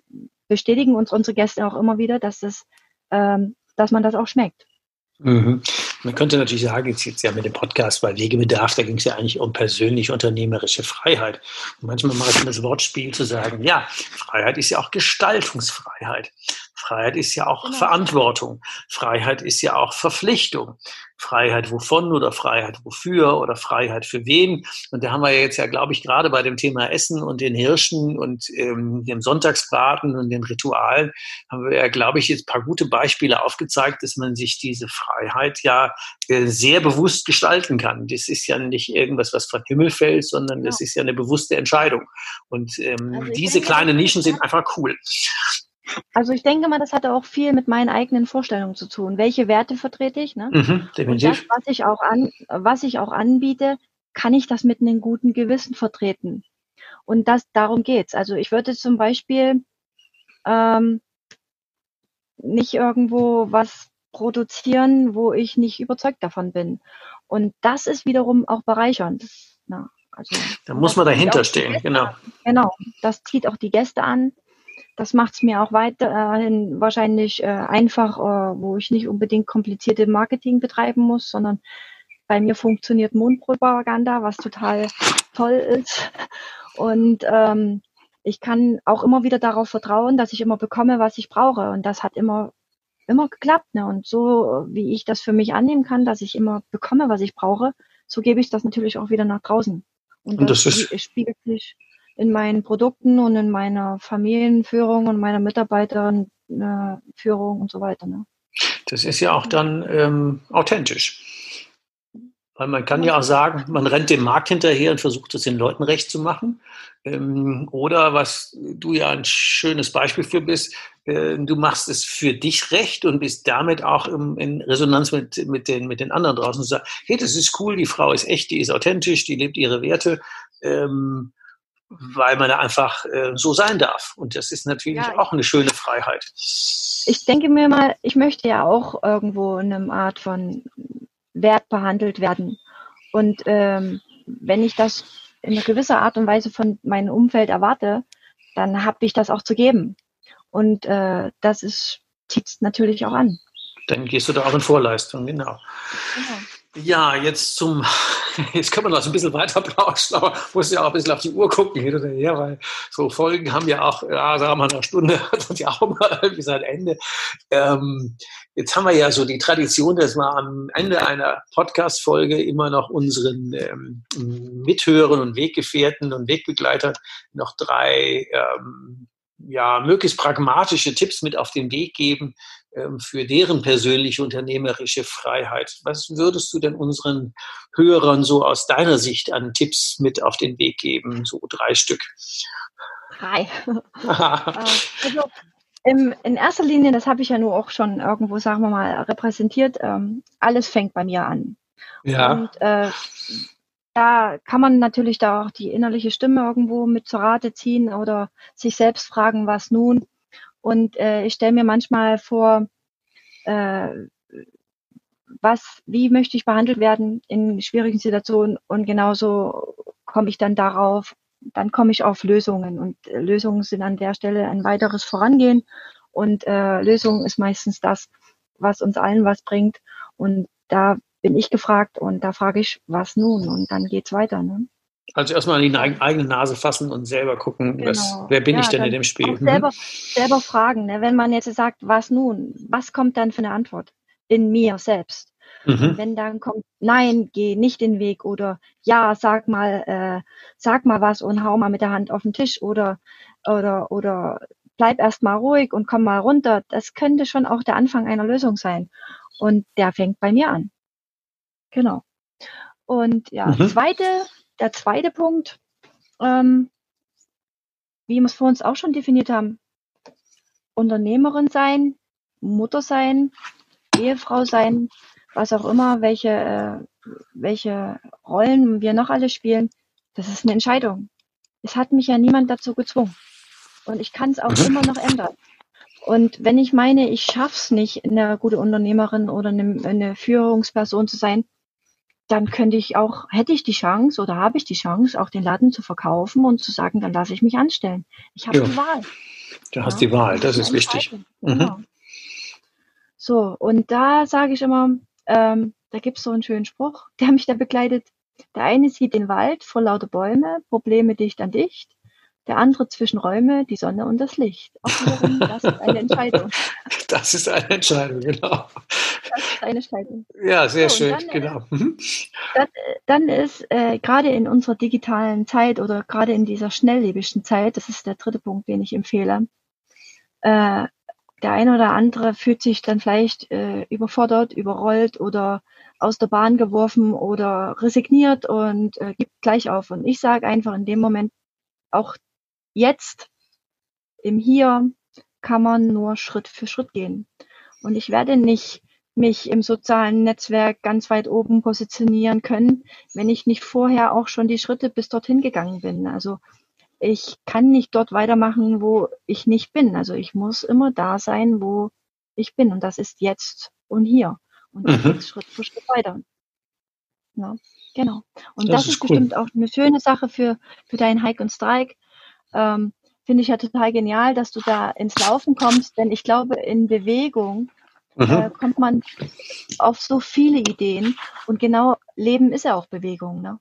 bestätigen uns unsere Gäste auch immer wieder, dass es ähm, dass man das auch schmeckt. Mhm. Man könnte natürlich sagen, jetzt, jetzt ja mit dem Podcast bei Wegebedarf, da ging es ja eigentlich um persönlich unternehmerische Freiheit. Und manchmal mache ich das Wortspiel zu sagen, ja, Freiheit ist ja auch Gestaltungsfreiheit. Freiheit ist ja auch genau. Verantwortung. Freiheit ist ja auch Verpflichtung. Freiheit wovon oder Freiheit wofür oder Freiheit für wen. Und da haben wir jetzt ja, glaube ich, gerade bei dem Thema Essen und den Hirschen und ähm, dem Sonntagsbraten und den Ritualen, haben wir ja, glaube ich, jetzt ein paar gute Beispiele aufgezeigt, dass man sich diese Freiheit ja äh, sehr bewusst gestalten kann. Das ist ja nicht irgendwas, was vom Himmel fällt, sondern ja. das ist ja eine bewusste Entscheidung. Und ähm, also diese kleinen Nischen sind einfach cool. Also ich denke mal, das hat auch viel mit meinen eigenen Vorstellungen zu tun. Welche Werte vertrete ich? Ne? Mhm, definitiv. Und das, was ich auch an, was ich auch anbiete, kann ich das mit einem guten Gewissen vertreten. Und das darum geht's. Also ich würde zum Beispiel ähm, nicht irgendwo was produzieren, wo ich nicht überzeugt davon bin. Und das ist wiederum auch bereichernd. Na, also, da muss man dahinter stehen, genau. An. Genau, das zieht auch die Gäste an. Das macht es mir auch weiterhin wahrscheinlich äh, einfach, äh, wo ich nicht unbedingt komplizierte Marketing betreiben muss, sondern bei mir funktioniert Mundpropaganda, was total toll ist. Und ähm, ich kann auch immer wieder darauf vertrauen, dass ich immer bekomme, was ich brauche. Und das hat immer, immer geklappt. Ne? Und so, wie ich das für mich annehmen kann, dass ich immer bekomme, was ich brauche, so gebe ich das natürlich auch wieder nach draußen. Und, Und das, das ist, spiegelt sich in meinen Produkten und in meiner Familienführung und meiner Mitarbeiterführung und so weiter. Ne? Das ist ja auch dann ähm, authentisch. Weil man kann ja auch sagen, man rennt dem Markt hinterher und versucht es den Leuten recht zu machen. Ähm, oder was du ja ein schönes Beispiel für bist, äh, du machst es für dich recht und bist damit auch im, in Resonanz mit, mit, den, mit den anderen draußen und sagst, hey, das ist cool, die Frau ist echt, die ist authentisch, die lebt ihre Werte. Ähm, weil man einfach äh, so sein darf. Und das ist natürlich ja, auch eine schöne Freiheit. Ich denke mir mal, ich möchte ja auch irgendwo in einer Art von Wert behandelt werden. Und ähm, wenn ich das in gewisser Art und Weise von meinem Umfeld erwarte, dann habe ich das auch zu geben. Und äh, das ist zieht es natürlich auch an. Dann gehst du da auch in Vorleistung, genau. genau. Ja, jetzt zum jetzt kann man noch ein bisschen weiter plauschen, aber muss ja auch ein bisschen auf die Uhr gucken hin oder her, weil so Folgen haben ja auch, ja, sagen wir mal, eine Stunde hat ja auch mal irgendwie sein Ende. Ähm, jetzt haben wir ja so die Tradition, dass wir am Ende einer Podcast-Folge immer noch unseren ähm, Mithörern und Weggefährten und Wegbegleitern noch drei ähm, ja, möglichst pragmatische Tipps mit auf den Weg geben für deren persönliche unternehmerische Freiheit. Was würdest du denn unseren Hörern so aus deiner Sicht an Tipps mit auf den Weg geben? So drei Stück. Drei. also im, in erster Linie, das habe ich ja nur auch schon irgendwo, sagen wir mal, repräsentiert, ähm, alles fängt bei mir an. Ja. Und äh, da kann man natürlich da auch die innerliche Stimme irgendwo mit zur Rate ziehen oder sich selbst fragen, was nun. Und äh, ich stelle mir manchmal vor, äh, was, wie möchte ich behandelt werden in schwierigen Situationen und genauso komme ich dann darauf, dann komme ich auf Lösungen und äh, Lösungen sind an der Stelle ein weiteres Vorangehen und äh, Lösung ist meistens das, was uns allen was bringt und da bin ich gefragt und da frage ich, was nun? Und dann geht's weiter. Ne? Also erstmal an die eigene Nase fassen und selber gucken, genau. was, wer bin ja, ich denn in dem Spiel? Selber, selber fragen, ne? wenn man jetzt sagt, was nun? Was kommt dann für eine Antwort? In mir selbst. Mhm. Wenn dann kommt, nein, geh nicht den Weg oder ja, sag mal, äh, sag mal was und hau mal mit der Hand auf den Tisch oder oder oder bleib erst mal ruhig und komm mal runter. Das könnte schon auch der Anfang einer Lösung sein. Und der fängt bei mir an. Genau. Und ja, mhm. zweite, der zweite Punkt, ähm, wie wir es vor uns auch schon definiert haben, Unternehmerin sein, Mutter sein, Ehefrau sein, was auch immer, welche, äh, welche Rollen wir noch alle spielen, das ist eine Entscheidung. Es hat mich ja niemand dazu gezwungen. Und ich kann es auch mhm. immer noch ändern. Und wenn ich meine, ich schaff's nicht, eine gute Unternehmerin oder eine, eine Führungsperson zu sein, dann könnte ich auch, hätte ich die Chance oder habe ich die Chance, auch den Laden zu verkaufen und zu sagen, dann lasse ich mich anstellen. Ich habe ja. die Wahl. Du ja, hast die Wahl, das ist wichtig. Mhm. Genau. So, und da sage ich immer, ähm, da gibt es so einen schönen Spruch, der mich da begleitet. Der eine sieht den Wald vor lauter Bäume, Probleme dicht an dicht der andere zwischen Räume, die Sonne und das Licht. Auch wiederum, das ist eine Entscheidung. Das ist eine Entscheidung, genau. Das ist eine Entscheidung. Ja, sehr so, schön, dann, äh, genau. Mhm. Dann, dann, ist äh, gerade in unserer digitalen Zeit oder gerade in dieser schnelllebigen Zeit, das ist der dritte Punkt, den ich empfehle, äh, der eine oder andere fühlt sich dann vielleicht äh, überfordert, überrollt oder aus der Bahn geworfen oder resigniert und äh, gibt gleich auf. Und ich sage einfach in dem Moment auch jetzt im Hier kann man nur Schritt für Schritt gehen. Und ich werde nicht mich im sozialen Netzwerk ganz weit oben positionieren können, wenn ich nicht vorher auch schon die Schritte bis dorthin gegangen bin. Also ich kann nicht dort weitermachen, wo ich nicht bin. Also ich muss immer da sein, wo ich bin. Und das ist jetzt und hier. Und mhm. Schritt für Schritt weiter. Ja, genau. Und das, das ist, ist cool. bestimmt auch eine schöne Sache für, für deinen Hike und Strike. Ähm, Finde ich ja total genial, dass du da ins Laufen kommst, denn ich glaube, in Bewegung mhm. äh, kommt man auf so viele Ideen und genau Leben ist ja auch Bewegung. Ne?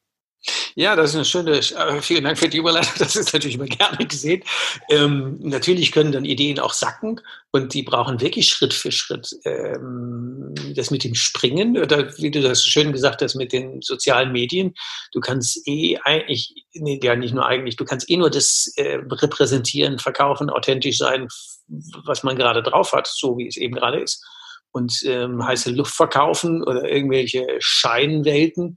Ja, das ist eine schöne, äh, vielen Dank für die Überleitung, das ist natürlich immer gerne gesehen. Ähm, natürlich können dann Ideen auch sacken und die brauchen wirklich Schritt für Schritt. Ähm, das mit dem Springen, oder wie du das schön gesagt hast, mit den sozialen Medien, du kannst eh eigentlich, nee, ja nicht nur eigentlich, du kannst eh nur das äh, repräsentieren, verkaufen, authentisch sein, was man gerade drauf hat, so wie es eben gerade ist und ähm, heiße Luft verkaufen oder irgendwelche Scheinwelten.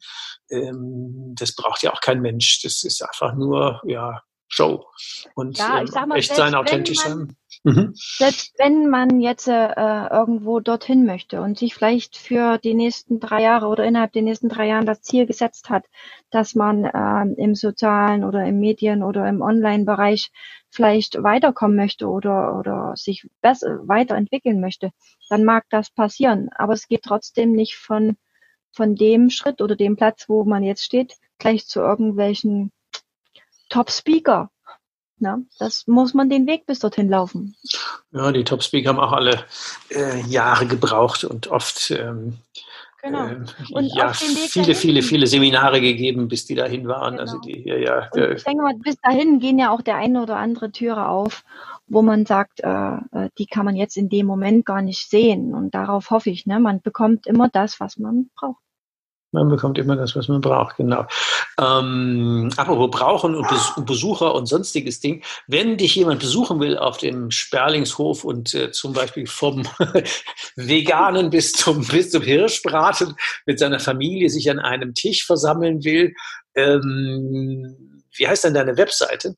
Ähm, das braucht ja auch kein Mensch. Das ist einfach nur ja Show und ja, ähm, mal, echt sein, authentisch sein. Mhm. Selbst wenn man jetzt äh, irgendwo dorthin möchte und sich vielleicht für die nächsten drei Jahre oder innerhalb der nächsten drei Jahren das Ziel gesetzt hat, dass man äh, im sozialen oder im Medien oder im Online-Bereich vielleicht weiterkommen möchte oder, oder sich besser weiterentwickeln möchte, dann mag das passieren. Aber es geht trotzdem nicht von, von dem Schritt oder dem Platz, wo man jetzt steht, gleich zu irgendwelchen Top-Speaker na, das muss man den Weg bis dorthin laufen. Ja, die Top-Speaker haben auch alle äh, Jahre gebraucht und oft ähm, genau. äh, ja, viele, viele, viele Seminare gegeben, bis die dahin waren. Genau. Also die, ja, ja, Und ich denke mal, bis dahin gehen ja auch der eine oder andere Türe auf, wo man sagt, äh, äh, die kann man jetzt in dem Moment gar nicht sehen. Und darauf hoffe ich, ne? man bekommt immer das, was man braucht. Man bekommt immer das, was man braucht, genau. Ähm, apropos Brauchen und, Bes und Besucher und sonstiges Ding. Wenn dich jemand besuchen will auf dem Sperlingshof und äh, zum Beispiel vom Veganen bis zum, bis zum Hirschbraten mit seiner Familie sich an einem Tisch versammeln will, ähm, wie heißt denn deine Webseite?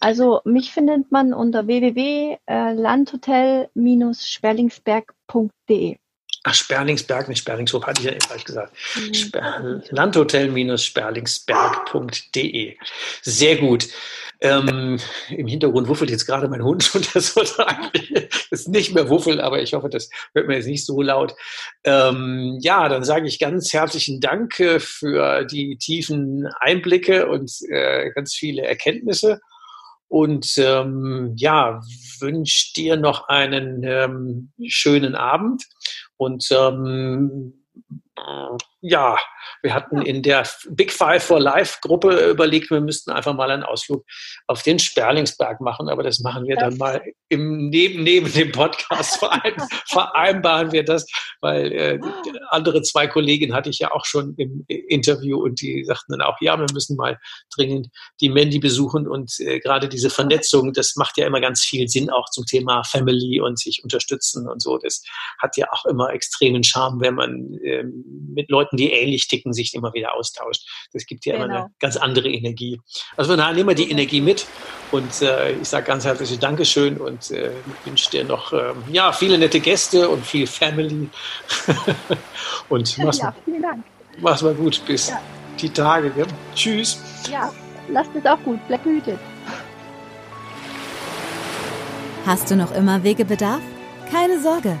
Also mich findet man unter www.landhotel-sperlingsberg.de. Ach, Sperlingsberg, nicht Sperlingshof, hatte ich ja eben falsch gesagt. Mhm. Sper Landhotel-sperlingsberg.de. Sehr gut. Ähm, Im Hintergrund wuffelt jetzt gerade mein Hund und das sollte eigentlich ist nicht mehr wuffeln, aber ich hoffe, das hört mir jetzt nicht so laut. Ähm, ja, dann sage ich ganz herzlichen Dank äh, für die tiefen Einblicke und äh, ganz viele Erkenntnisse und ähm, ja, wünsche dir noch einen ähm, schönen Abend und ähm, ja, wir hatten in der Big Five for Life Gruppe überlegt, wir müssten einfach mal einen Ausflug auf den Sperlingsberg machen, aber das machen wir dann mal im, neben, neben dem Podcast vereinbaren wir das, weil äh, andere zwei Kolleginnen hatte ich ja auch schon im Interview und die sagten dann auch, ja, wir müssen mal dringend die Mandy besuchen und äh, gerade diese Vernetzung, das macht ja immer ganz viel Sinn auch zum Thema Family und sich unterstützen und so. Das hat ja auch immer extremen Charme, wenn man äh, mit Leuten, die ähnlich ticken, sich immer wieder austauscht. Das gibt ja genau. immer eine genau. ganz andere Energie. Also von daher nehmen wir die Energie mit und äh, ich sage ganz herzliches Dankeschön und äh, wünsche dir noch ähm, ja, viele nette Gäste und viel Family. und mach's, ja, vielen Dank. mach's mal gut bis ja. die Tage. Ja. Tschüss. Ja, lasst es auch gut. Bleib behütet. Hast du noch immer Wegebedarf? Keine Sorge.